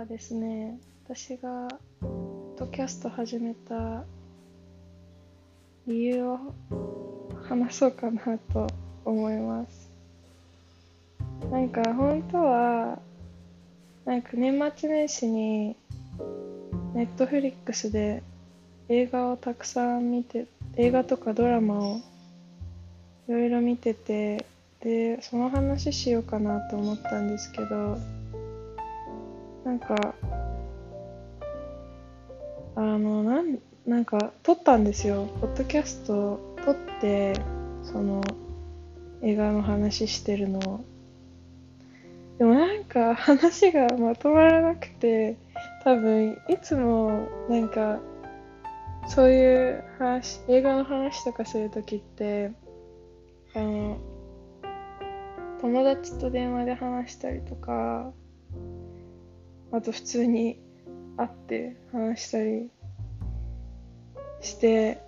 はですね、私がポッドキャスト始めた理由を話そうかなと思います。なんか本当は、なんか年末年始にネットフリックスで映画をたくさん見て、映画とかドラマをいろいろ見てて、で、その話しようかなと思ったんですけど、なんか、あの、なん、なんか、撮ったんですよ。ポッドキャスト撮って、その、映画の話してるのを。でもなんか、話がまとまらなくて、多分、いつも、なんか、そういう話、映画の話とかするときって、あの、友達と電話で話したりとか、あと普通に会って話したりして、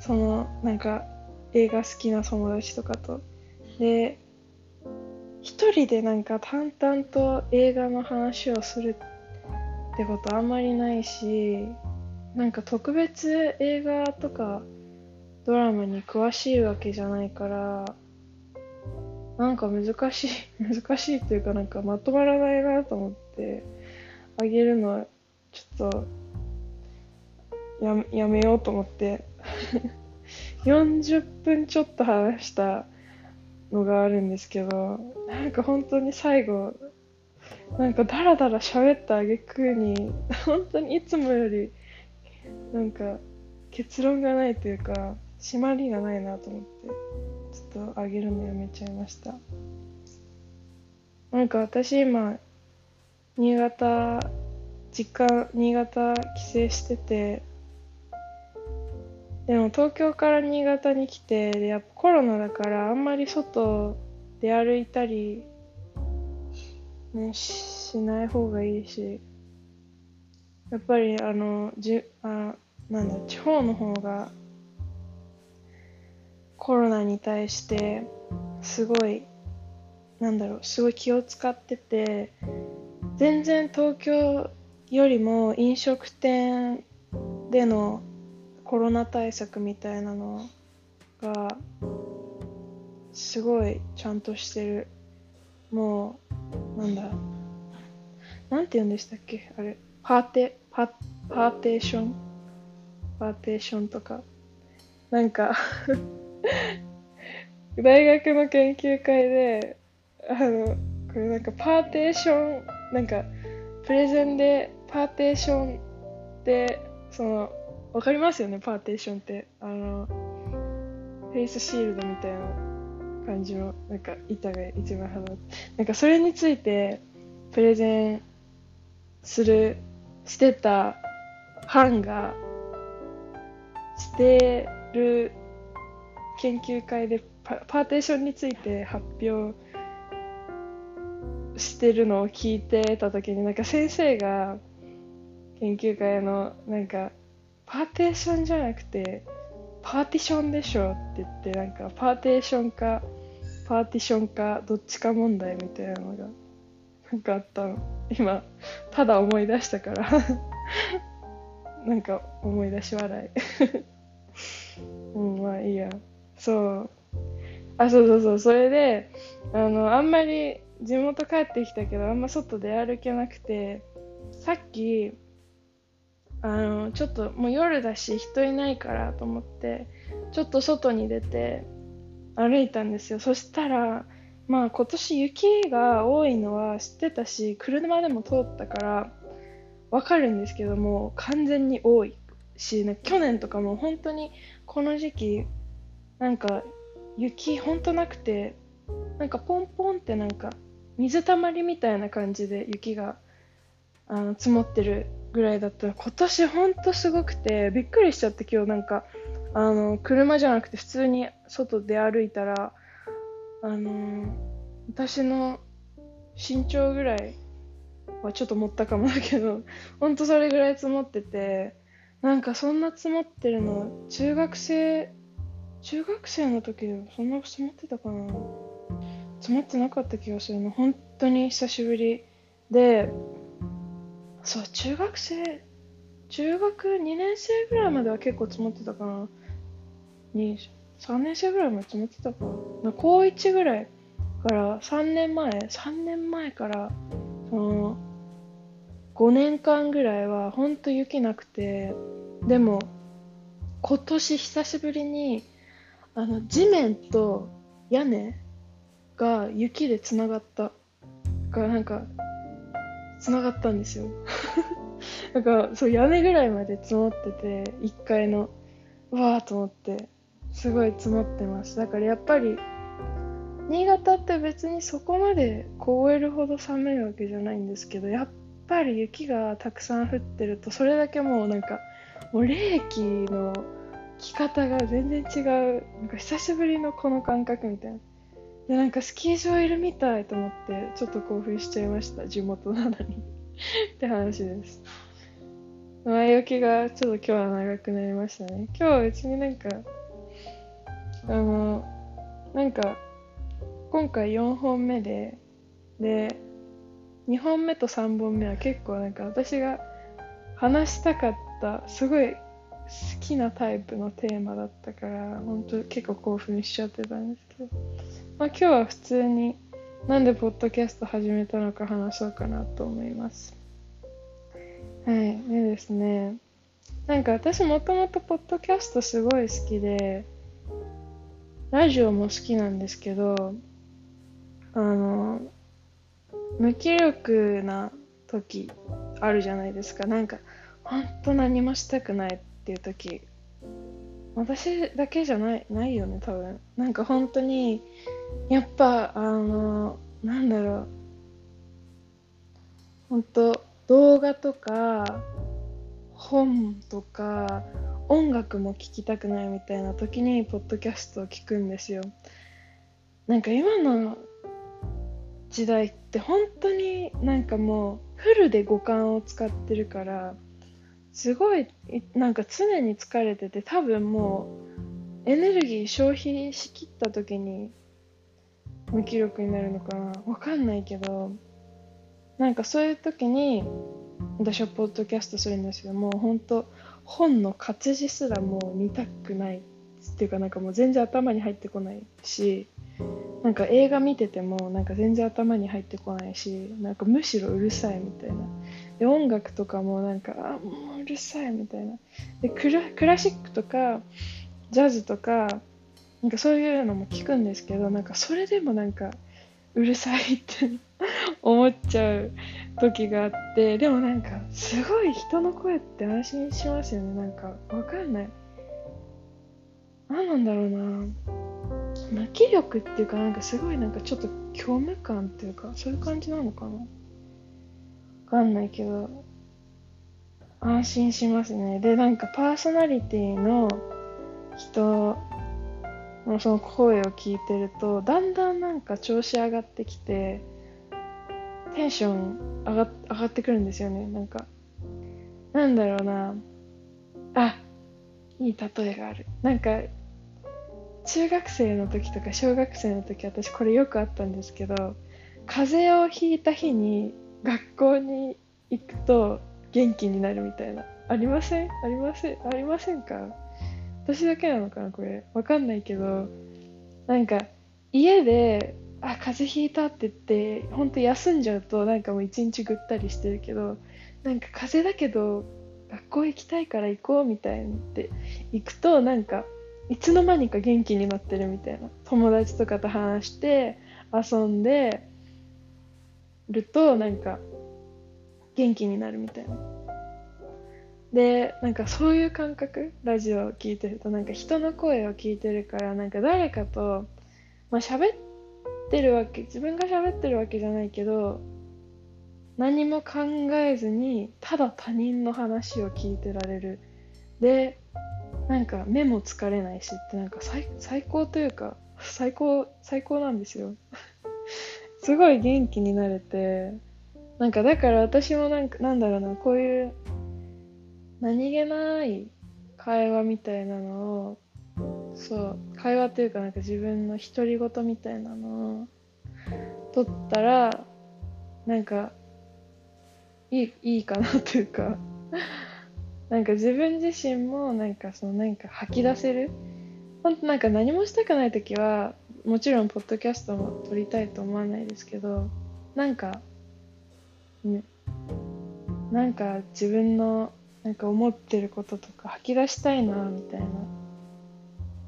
そのなんか映画好きな友達とかと。で、一人でなんか淡々と映画の話をするってことあんまりないし、なんか特別映画とかドラマに詳しいわけじゃないから、なんか難しい、難しいっていうかなんかまとまらないなと思って、あげるのはちょっとややめようと思って。40分ちょっと話したのがあるんですけどなんか本当に最後なんかダラダラ喋った挙句に本当にいつもよりなんか結論がないというか締まりがないなと思ってちょっとあげるのやめちゃいました。なんか私今新潟実家新潟帰省しててでも東京から新潟に来てでやっぱコロナだからあんまり外出歩いたり、ね、ししない方がいいしやっぱりあのじあなんだ地方の方がコロナに対してすごいなんだろうすごい気を使ってて全然東京よりも飲食店でのコロナ対策みたいなのがすごいちゃんとしてる。もうなんだ。なんて言うんでしたっけ？あれ。パーテパパーテーション？パーテーションとか。なんか 大学の研究会であのこれなんかパーテーションなんかプレゼンでパーテーションってそのわかりますよね？パーテーションって。あのフェイスシールドみたいな感じのなんか板が一番肌なんかそれについてプレゼンするしてた班がしてる研究会でパパーテーションについて発表してるのを聞いてた時になんか先生が研究会のなんかパーテーションじゃなくてパーティションでしょって言ってなんかパーテーションかパーティションかどっちか問題みたいなのがなんかあったの。今ただ思い出したから。なんか思い出し笑い。うんまあいいや。そう。あそうそうそう。それであのあんまり地元帰ってきたけどあんま外出歩けなくてさっきあのちょっともう夜だし人いないからと思ってちょっと外に出て歩いたんですよ。そしたらまあ今年雪が多いのは知ってたし車でも通ったからわかるんですけども完全に多いし、ね、去年とかも本当にこの時期なんか雪本当なくてなんかポンポンってなんか水たまりみたいな感じで雪があの積もってるぐらいだった。ら今年ほんとすごくてびっくりしちゃって今日なんかあの車じゃなくて普通に外で歩いたらあの私の身長ぐらいはちょっと持ったかもだけどほんとそれぐらい積もっててなんかそんな積もってるの中学生中学生の時でもそんな積もってたかな。積もってなかった気がするの。本当に久しぶりでそう中学生中学2年生ぐらいまでは結構積もってたかな。に3年生ぐらいまで積もってたかな。高1ぐらいから3年前3年前からその5年間ぐらいはほんと雪なくてでも今年久しぶりにあの地面と屋根が雪でつながった。がなんかつながったんですよ。なんかそう屋根ぐらいまで積もってて1階のわーと思ってすごい積もってますだからやっぱり新潟って別にそこまで凍えるほど寒いわけじゃないんですけどやっぱり雪がたくさん降ってるとそれだけもうなんかもう冷気の着方が全然違う。なんか久しぶりのこの感覚みたいな。でなんかスキー場いるみたいと思ってちょっと興奮しちゃいました。地元なのに。って話です。前置きがちょっと今日は長くなりましたね。今日は別になんかあのなんか今回4本目でで2本目と3本目は結構なんか私が話したかったすごい好きなタイプのテーマだったから本当結構興奮しちゃってたんですけど、まあ、今日は普通になんでポッドキャスト始めたのか話そうかなと思います。はいでですねなんか私もともとポッドキャストすごい好きでラジオも好きなんですけどあの無気力な時あるじゃないですか。なんか本当何もしたくないっていう時私だけじゃないないよね多分。なんか本当にやっぱあのなんだろう。本当動画とか本とか音楽も聴きたくないみたいな時にポッドキャストを聞くんですよ。なんか今の時代って本当になんかもうフルで五感を使ってるからすごいなんか常に疲れてて多分もうエネルギー消費しきった時に無気力になるのかな。わかんないけどなんかそういう時に私はポッドキャストするんですよ。もう本当本の活字すらもう見たくない。っていうかなんかもう全然頭に入ってこないしなんか映画見ててもなんか全然頭に入ってこないしなんかむしろうるさいみたいな。で音楽とかもなんかあもううるさいみたいな。でクラクラシックとかジャズとかなんかそういうのも聞くんですけどなんかそれでもなんかうるさいって思っちゃう時があってでもなんかすごい人の声って安心しますよねなんかわかんない何なんだろうな無気力っていうかなんかすごいなんかちょっと虚無感っていうかそういう感じなのかなわかんないけど安心しますねでなんかパーソナリティの人のその声を聞いてるとだんだんなんか調子上がってきてテンション上が上がってくるんですよね。なんかなんだろうな。あいい例えがある。なんか中学生の時とか小学生の時私これよくあったんですけど風邪をひいた日に学校に行くと元気になるみたいな。ありません？ありません？ありませんか？私だけなのかなこれ。わかんないけどなんか家であ風邪ひいたって言って本当休んじゃうとなんかもう一日ぐったりしてるけどなんか風邪だけど学校行きたいから行こうみたいにって行くとなんかいつの間にか元気になってるみたいな。友達とかと話して遊んでるとなんか元気になるみたいなでなんかそういう感覚ラジオを聞いてるとなんか人の声を聞いてるからなんか誰かとまあ喋ってるわけ自分が喋ってるわけじゃないけど何も考えずにただ他人の話を聞いてられる。でなんか目も疲れないしってなんか最最高というか最高最高なんですよ。すごい元気になれてなんかだから私もなんかなんだろうなこういう何気ない会話みたいなのをそう会話というかなんか自分の独り言みたいなのを取ったらなんかいいいいかなというか なんか自分自身もなんかそのなんか吐き出せる？本当なんか何もしたくない時はもちろんポッドキャストも撮りたいと思わないですけどなんかねなんか自分のなんか思ってることとか吐き出したいなみたいな。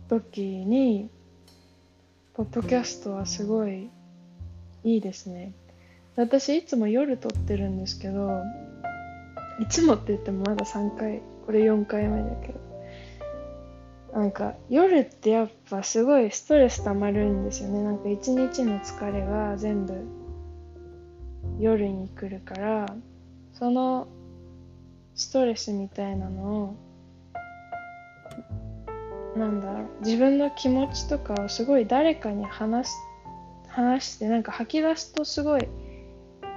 時にポッドキャストはすごいいいですね。私いつも夜撮ってるんですけどいつもって言ってもまだ3回これ4回目だけど。なんか夜ってやっぱすごいストレス溜まるんですよね。なんか一日の疲れが全部夜に来るからそのストレスみたいなのをなんだろう自分の気持ちとかをすごい誰かに話す話してなんか吐き出すとすごい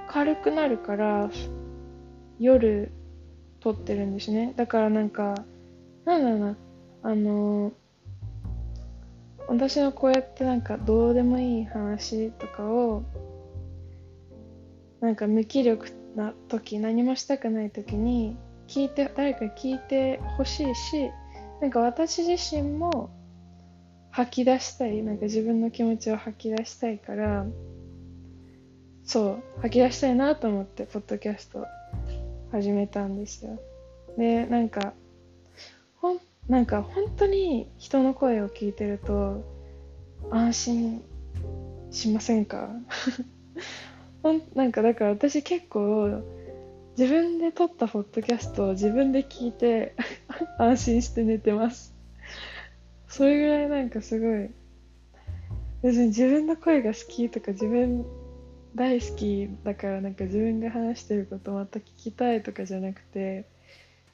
軽くなるから夜撮ってるんですね。だからなんかなんだろうなあの私のこうやってなんかどうでもいい話とかをなんか無気力な時何もしたくない時に聞いて誰か聞いてほしいしなんか私自身も吐き出したいなんか自分の気持ちを吐き出したいからそう吐き出したいなと思ってポッドキャスト始めたんですよ。でなんかほんなんか本当に人の声を聞いてると安心しませんか？ほんなんかだから私結構自分で撮ったポッドキャストを自分で聞いて 安心して寝てます。それぐらいなんかすごい。別に自分の声が好きとか自分大好きだからなんか自分が話してることまた聞きたいとかじゃなくて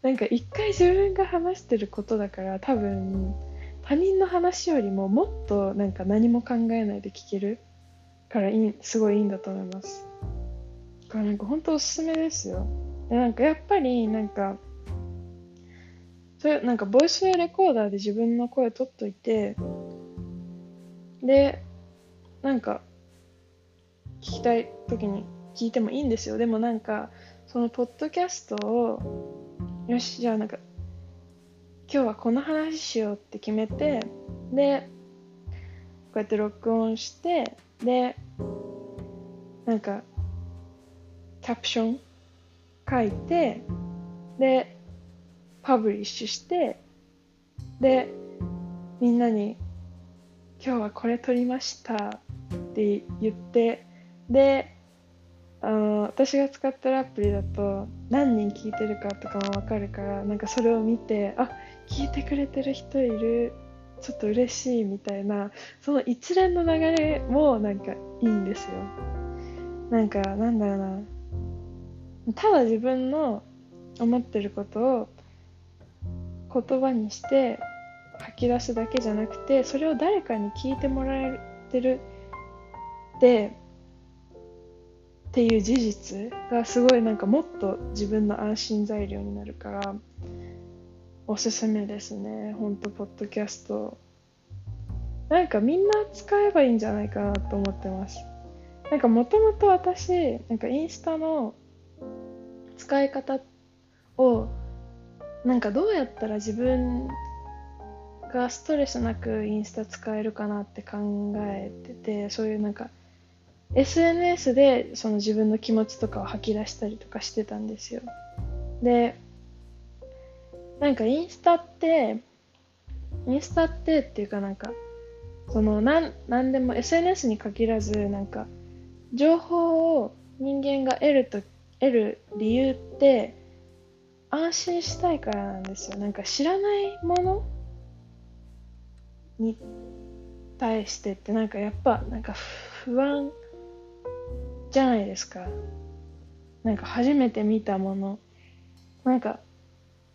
なんか一回自分が話してることだから多分他人の話よりももっとなんか何も考えないで聞けるからいいすごいいいんだと思います。かなんか本当おすすめですよ。でなんかやっぱりなんかそれなんかボイスレコーダーで自分の声取っといてでなんか聞きたい時に聞いてもいいんですよ。でもなんかそのポッドキャストをよしじゃあなんか今日はこの話しようって決めてでこうやって録音してでなんかキャプション書いてでパブリッシュしてでみんなに今日はこれ撮りましたって言ってであの私が使ってるアプリだと何人聞いてるかとかも分かるからなんかそれを見てあ聞いてくれてる人いるちょっと嬉しいみたいなその一連の流れもなんかいいんですよ。なんかなんだろうな。ただ自分の思ってることを言葉にして吐き出すだけじゃなくてそれを誰かに聞いてもらえてるってっていう事実がすごいなんかもっと自分の安心材料になるからおすすめですね。ほんとポッドキャスト。なんかみんな使えばいいんじゃないかなと思ってます。なんかもともと私なんかインスタの使い方をなんかどうやったら自分がストレスなくインスタ使えるかなって考えててそういうなんか SNS でその自分の気持ちとかを吐き出したりとかしてたんですよ。でなんかインスタってインスタってっていうかなんかそのなんなんでも SNS に限らずなんか情報を人間が得ると得る理由って安心したいからなんですよ。なんか知らないものに対してってなんかやっぱなんか不安じゃないですか。なんか初めて見たもの。なんか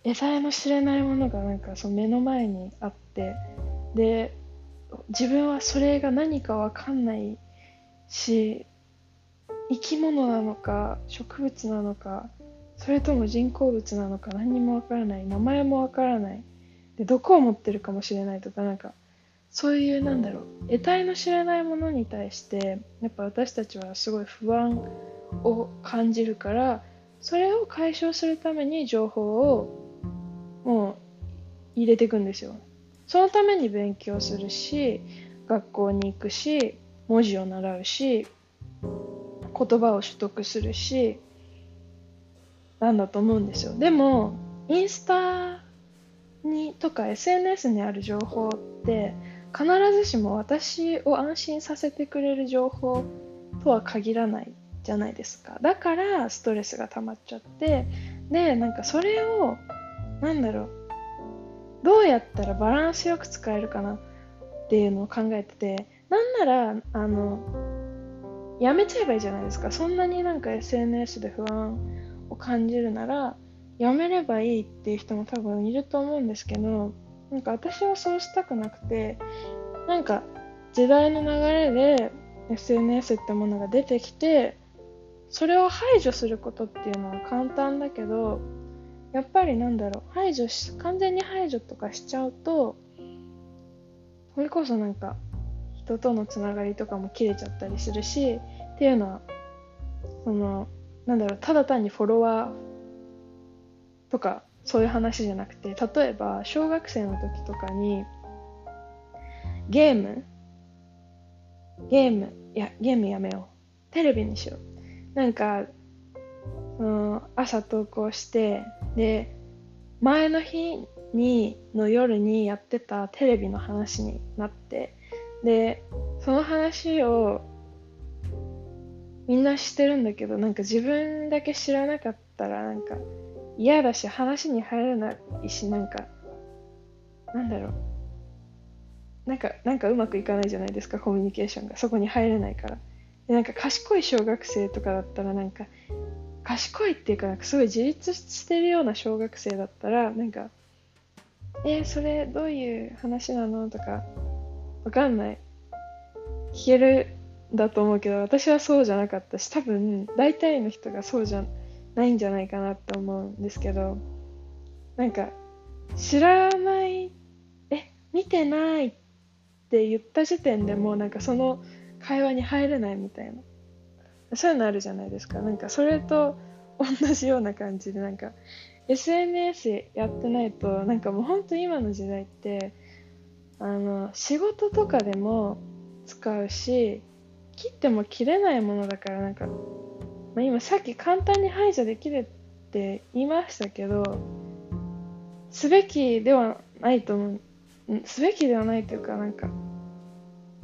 得体の知れないものがなんかその目の前にあって。で自分はそれが何かわかんないし生き物なのか植物なのかそれとも人工物なのか何にもわからない。名前もわからない。で毒を持ってるかもしれないとかなんかそういうなんだろう。得体の知らないものに対してやっぱ私たちはすごい不安を感じるからそれを解消するために情報をもう入れていくんですよ。そのために勉強するし学校に行くし文字を習うし言葉を取得するしなんだと思うんですよ。でもインスタにとか SNS にある情報って必ずしも私を安心させてくれる情報とは限らないじゃないですか。だからストレスが溜まっちゃってでなんかそれをなんだろうどうやったらバランスよく使えるかなっていうのを考えててなんならあのやめちゃえばいいじゃないですか。そんなになんか SNS で不安を感じるならやめればいいっていう人も多分いると思うんですけどなんか私はそうしたくなくてなんか時代の流れで SNS ってものが出てきてそれを排除することっていうのは簡単だけどやっぱりなんだろう排除し完全に排除とかしちゃうとそれこそなんか人とのつながりとかも切れちゃったりするしっていうのはそのなんだろうただ単にフォロワーとかそういう話じゃなくて例えば小学生の時とかにゲームゲームいやゲームやめよう。テレビにしよう。なんかうん、朝投稿してで前の日にの夜にやってたテレビの話になってでその話をみんな知ってるんだけどなんか自分だけ知らなかったらなんか嫌だし話に入れないしなんかなんだろう。なんかなんかうまくいかないじゃないですかコミュニケーションが。そこに入れないから。でなんか賢い小学生とかだったらなんか賢いっていうかなんかすごい自立してるような小学生だったらなんか「えー、それどういう話なの?」とかわかんない。聞けるだと思うけど私はそうじゃなかったし多分大体の人がそうじゃないんじゃないかなって思うんですけどなんか知らないえ見てないって言った時点でもうなんかその会話に入れないみたいな。そういうのあるじゃないですか。なんかそれと同じような感じでなんか SNS やってないとなんかもうほんと今の時代ってあの仕事とかでも使うし切っても切れないものだからなんか、まあ、今さっき簡単に排除できるって言いましたけどすべきではないと思う。すべきではないというかなんか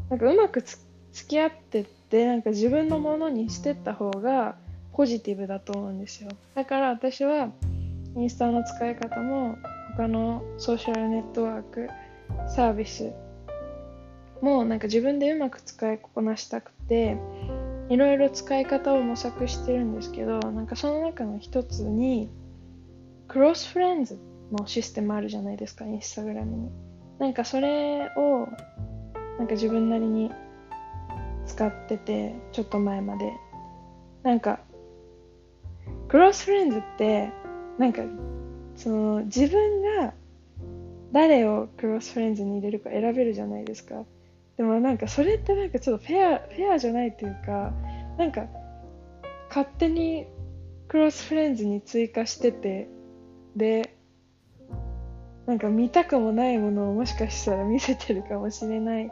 なんかうまくつ付き合ってでなんか自分のものにしてった方がポジティブだと思うんですよ。だから私はインスタの使い方も他のソーシャルネットワークサービス。もなんか自分でうまく使いこなしたくていろいろ使い方を模索してるんですけどなんかその中の一つにクロスフレンズのシステムあるじゃないですかインスタグラムに。なんかそれをなんか自分なりに使っててちょっと前まで。なんかクロスフレンズってなんかその自分が誰をクロスフレンズに入れるか選べるじゃないですか。でもなんかそれってなんかちょっとフェアフェアじゃないというかなんか勝手にクロスフレンズに追加しててでなんか見たくもないものをもしかしたら見せてるかもしれないっ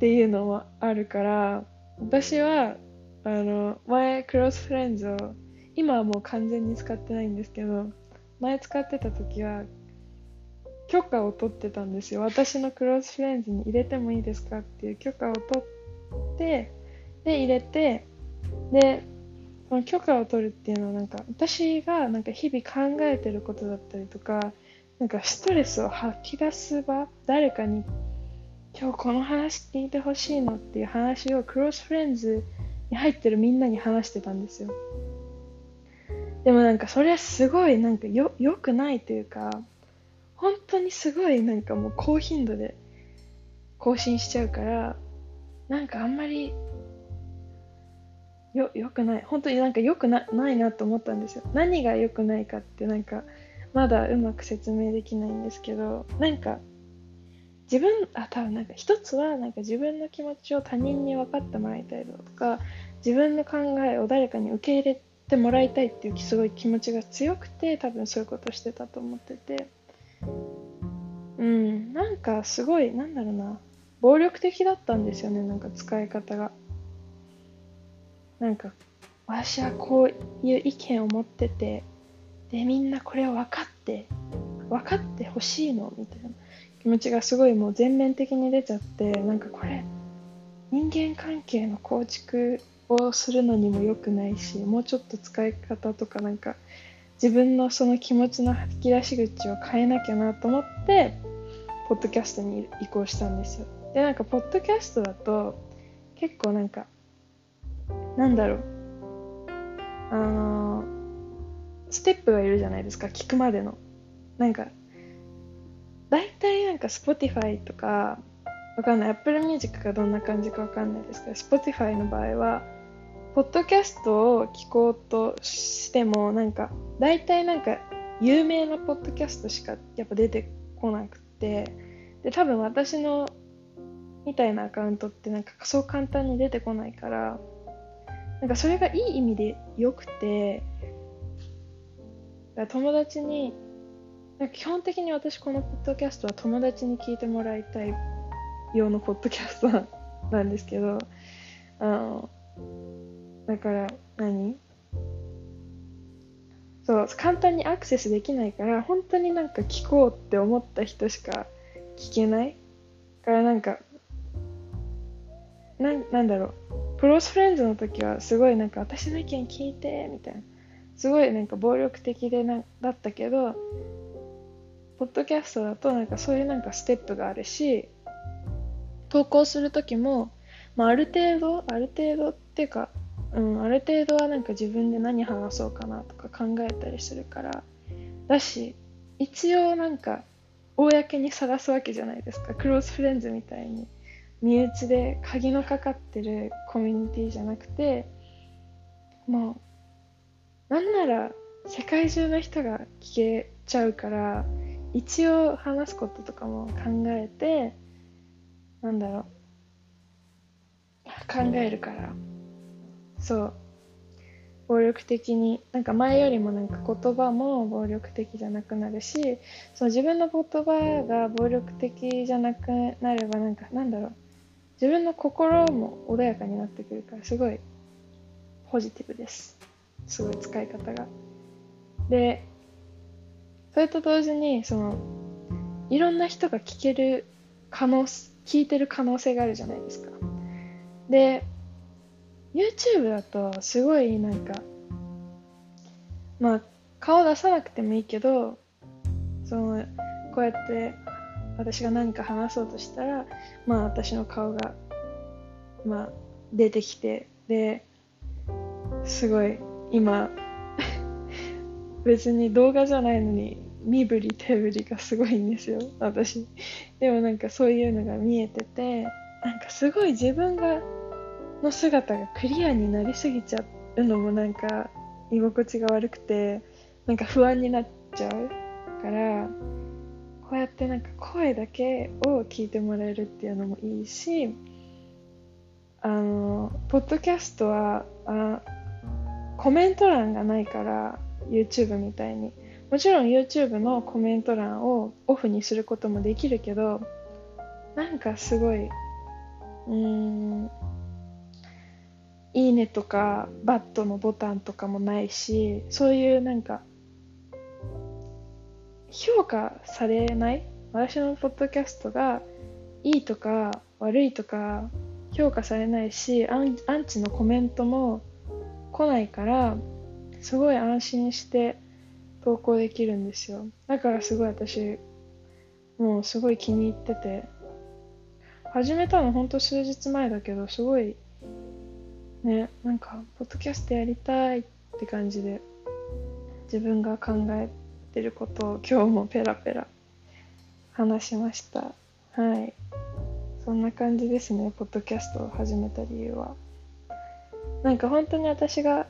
ていうのもあるから私はあの前クロスフレンズを今はもう完全に使ってないんですけど前使ってた時は許可を取ってたんですよ。私のクロスフレンズに入れてもいいですかっていう許可を取ってで入れてでその許可を取るっていうのはなんか私がなんか日々考えてることだったりとかなんかストレスを吐き出す場誰かに今日この話聞いてほしいのっていう話をクロスフレンズに入ってるみんなに話してたんですよ。でもなんかそれはすごいなんかよよくないというか本当にすごいなんかもう高頻度で更新しちゃうからなんかあんまりよよくない。本当になんかよくなないなと思ったんですよ。何が良くないかってなんかまだうまく説明できないんですけどなんか自分あ多分なんか一つはなんか自分の気持ちを他人に分かってもらいたいとか自分の考えを誰かに受け入れてもらいたいっていうすごい気持ちが強くて多分そういうことしてたと思ってて。うんなんかすごいなんだろうな。暴力的だったんですよねなんか使い方が。なんか私はこういう意見を持っててでみんなこれを分かって分かってほしいのみたいな。気持ちがすごいもう全面的に出ちゃってなんかこれ人間関係の構築をするのにも良くないしもうちょっと使い方とかなんか自分のその気持ちの吐き出し口を変えなきゃなと思ってポッドキャストに移行したんですよ。でなんかポッドキャストだと結構なんかなんだろう。あのステップがいるじゃないですか聞くまでの。なんか大体なんか Spotify とかわかんない。Apple Music がどんな感じかわかんないですけど Spotify の場合はポッドキャストを聞こうとしてもなんか大体なんか有名なポッドキャストしかやっぱ出てこなくてで多分私のみたいなアカウントってなんかそう簡単に出てこないからなんかそれがいい意味で良くて友達になんか基本的に私このポッドキャストは友達に聞いてもらいたい用のポッドキャストなんですけどあだから何？そう簡単にアクセスできないから本当になんか聞こうって思った人しか聞けない。からなんかななんだろう。プロスフレンズの時はすごいなんか私の意見聞いてみたいな。すごいなんか暴力的でなだったけどポッドキャストだとなんかそういうなんかステップがあるし投稿する時も、まあ、ある程度ある程度っていうかうん、ある程度はなんか自分で何話そうかなとか考えたりするから。だし一応なんか公にさらすわけじゃないですか。クローズフレンズみたいに身内で鍵のかかってるコミュニティじゃなくて。もうなんなら世界中の人が聞けちゃうから一応話すこととかも考えてなんだろう。考えるから。そう。暴力的に。なんか前よりもなんか言葉も暴力的じゃなくなるしその自分の言葉が暴力的じゃなくなればなんかなんだろう。自分の心も穏やかになってくるからすごいポジティブです。すごい使い方が。でそれと同時にそのいろんな人が聞ける可能聞いてる可能性があるじゃないですか。で YouTube だとすごいなんかまあ顔出さなくてもいいけどそのこうやって私が何か話そうとしたらまあ私の顔がまあ出てきてですごい今 別に動画じゃないのに身振り手振りがすごいんですよ私。でもなんかそういうのが見えててなんかすごい自分がの姿がクリアになりすぎちゃうのもなんか居心地が悪くてなんか不安になっちゃうからこうやってなんか声だけを聞いてもらえるっていうのもいいしあのポッドキャストはあコメント欄がないから YouTube みたいに。もちろん YouTube のコメント欄をオフにすることもできるけどなんかすごいうーんいいねとかバットのボタンとかもないしそういうなんか評価されない私のポッドキャストがいいとか悪いとか評価されないしアンアンチのコメントも来ないからすごい安心して投稿できるんですよ。だからすごい私もうすごい気に入ってて。始めたのほんと数日前だけどすごいねなんかポッドキャストやりたいって感じで自分が考えてることを今日もペラペラ話しました。はい。そんな感じですねポッドキャストを始めた理由は。なんか本当に私が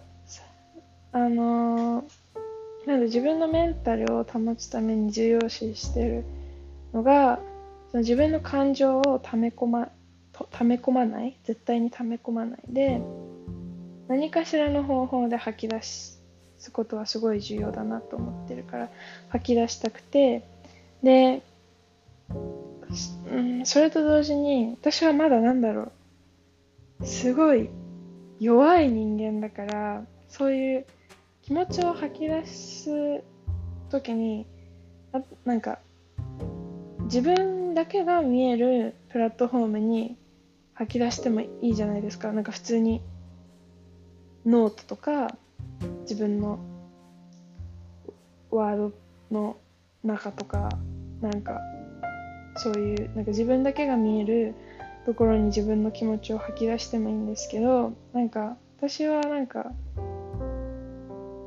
あのー、なんで自分のメンタルを保つために重要視してるのがその自分の感情を溜め込ま溜め込まない？絶対に溜め込まない。で何かしらの方法で吐き出すことはすごい重要だなと思ってるから吐き出したくてで、うん、それと同時に私はまだなんだろうすごい弱い人間だからそういう気持ちを吐き出す時にあなんか自分だけが見えるプラットフォームに吐き出してもいいじゃないですか。なんか普通にノートとか自分のワードの中とかなんかそういうなんか自分だけが見えるところに自分の気持ちを吐き出してもいいんですけどなんか私はなんか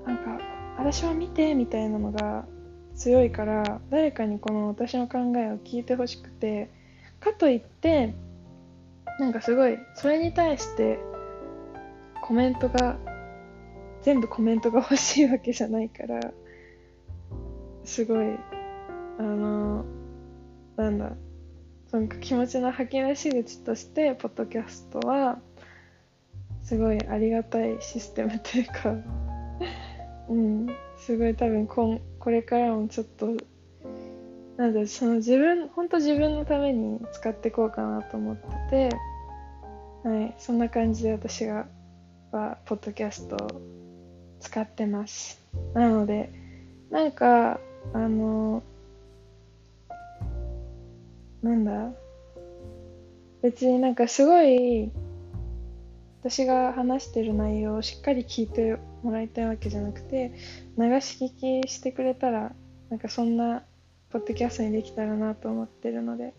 なんか私は見てみたいなのが強いから誰かにこの私の考えを聞いてほしくてかといってなんかすごいそれに対してコメントが全部コメントが欲しいわけじゃないからすごいあのなんだその気持ちの吐き出し口としてポッドキャストはすごいありがたいシステムというか うんすごい多分こんこれからもちょっとなんだその自分本当自分のために使っていこうかなと思っててはいそんな感じで私がはポッドキャストを使ってます。なのでなんかあのなんだ別になんかすごい私が話してる内容をしっかり聞いてもらいたいわけじゃなくて流し聞きしてくれたらなんかそんなポッドキャストにできたらなと思ってるので。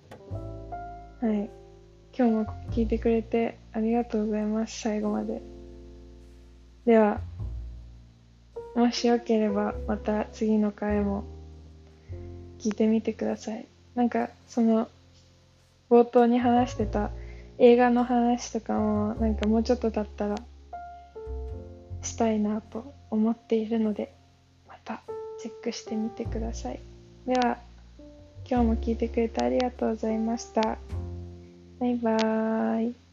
はい。今日も聞いてくれてありがとうございます。最後まで。ではもしよければまた次の回も聞いてみてください。なんかその冒頭に話してた映画の話とかもなんかもうちょっと経ったらしたいなと思っているのでまたチェックしてみてください。では今日も聞いてくれてありがとうございました。バイバーイ。